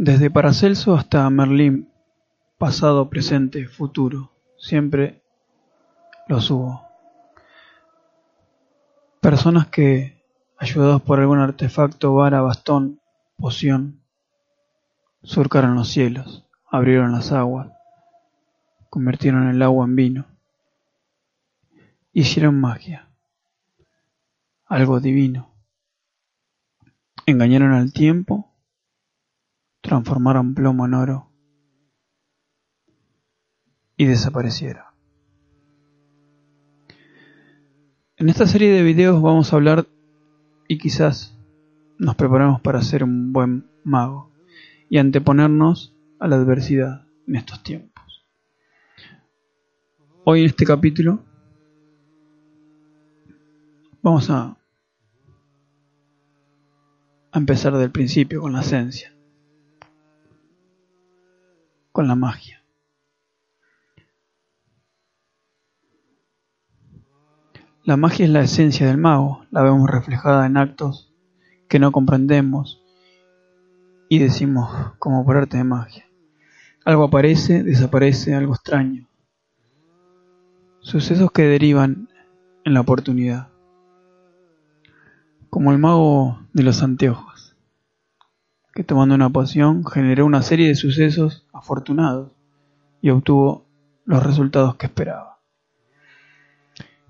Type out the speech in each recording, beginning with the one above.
Desde Paracelso hasta Merlín, pasado, presente, futuro, siempre los hubo. Personas que, ayudados por algún artefacto, vara, bastón, poción, surcaron los cielos, abrieron las aguas, convirtieron el agua en vino, hicieron magia, algo divino, engañaron al tiempo, transformaron plomo en oro y desaparecieron. En esta serie de videos vamos a hablar y quizás nos preparamos para ser un buen mago y anteponernos a la adversidad en estos tiempos. Hoy en este capítulo vamos a, a empezar del principio con la esencia, con la magia. La magia es la esencia del mago, la vemos reflejada en actos que no comprendemos y decimos como por arte de magia. Algo aparece, desaparece, algo extraño. Sucesos que derivan en la oportunidad. Como el mago de los anteojos, que tomando una poción generó una serie de sucesos afortunados y obtuvo los resultados que esperaba.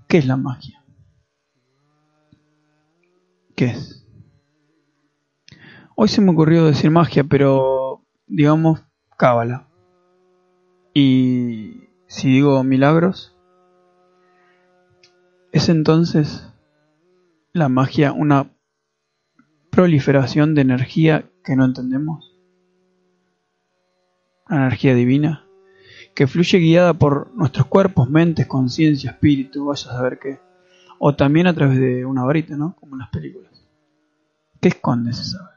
¿Qué es la magia? ¿Qué es? Hoy se me ocurrió decir magia, pero digamos cábala. Y si digo milagros, ¿es entonces la magia una proliferación de energía que no entendemos? ¿Una energía divina? que fluye guiada por nuestros cuerpos, mentes, conciencia, espíritu, vaya a saber qué. O también a través de una varita, ¿no? Como en las películas. ¿Qué esconde ese saber?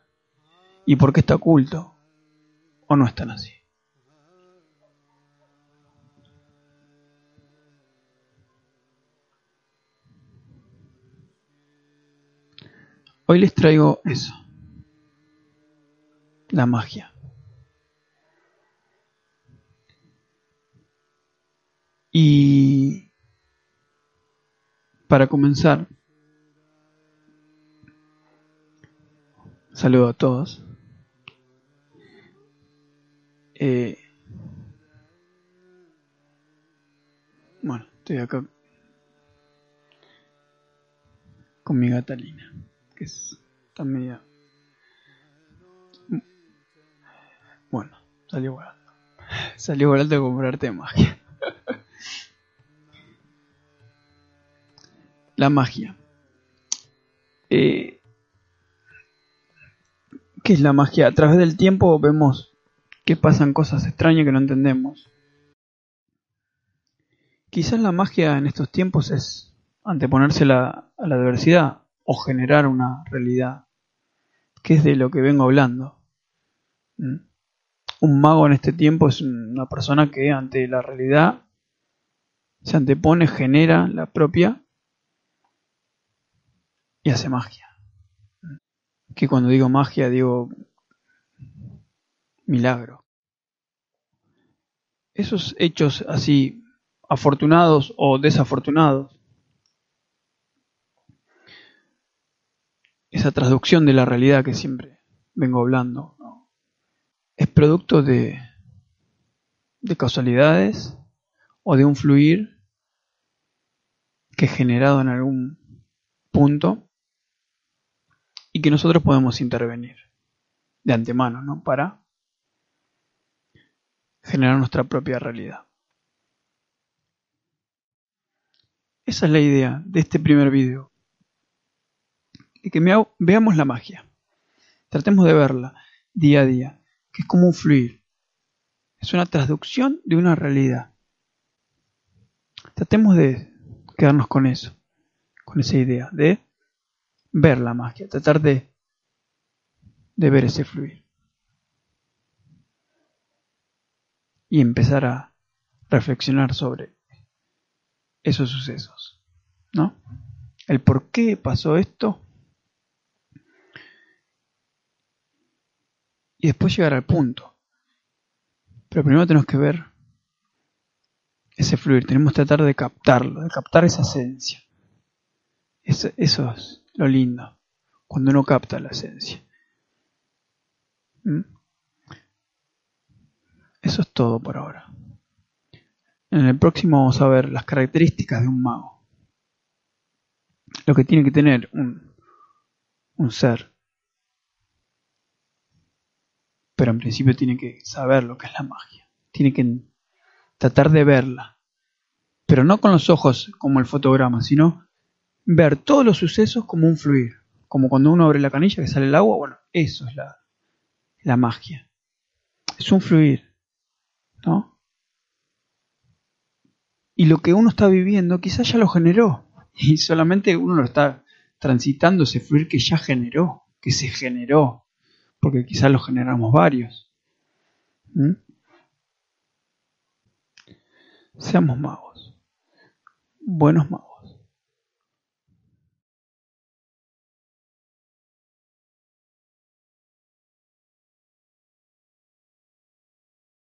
¿Y por qué está oculto? ¿O no están así? Hoy les traigo eso. La magia. Y para comenzar, saludo a todos. Eh, bueno, estoy acá con mi gata Lina, que es, está media... Bueno, salió volando. Salió volando a comprarte magia. La magia. Eh, ¿Qué es la magia? A través del tiempo vemos que pasan cosas extrañas que no entendemos. Quizás la magia en estos tiempos es anteponerse a la adversidad o generar una realidad, que es de lo que vengo hablando. ¿Mm? Un mago en este tiempo es una persona que ante la realidad se antepone, genera la propia y hace magia. Que cuando digo magia digo milagro. Esos hechos así afortunados o desafortunados, esa traducción de la realidad que siempre vengo hablando, es producto de, de causalidades o de un fluir que generado en algún punto y que nosotros podemos intervenir de antemano, ¿no? Para generar nuestra propia realidad. Esa es la idea de este primer video. Y que veamos la magia. Tratemos de verla día a día, que es como un fluir. Es una traducción de una realidad. Tratemos de quedarnos con eso, con esa idea de ver la magia, tratar de, de ver ese fluir. Y empezar a reflexionar sobre esos sucesos, ¿no? El por qué pasó esto y después llegar al punto. Pero primero tenemos que ver ese fluir, tenemos que tratar de captarlo, de captar esa esencia. Es lo lindo, cuando uno capta la esencia. ¿Mm? Eso es todo por ahora. En el próximo vamos a ver las características de un mago. Lo que tiene que tener un, un ser. Pero en principio tiene que saber lo que es la magia. Tiene que tratar de verla. Pero no con los ojos como el fotograma, sino ver todos los sucesos como un fluir. Como cuando uno abre la canilla que sale el agua. Bueno, eso es la, magia. Es un fluir. ¿No? Y lo que uno está viviendo quizás ya lo generó. Y solamente uno lo está transitando ese fluir que ya generó, que se generó. Porque quizás lo generamos varios. ¿Mm? Seamos magos. Buenos magos.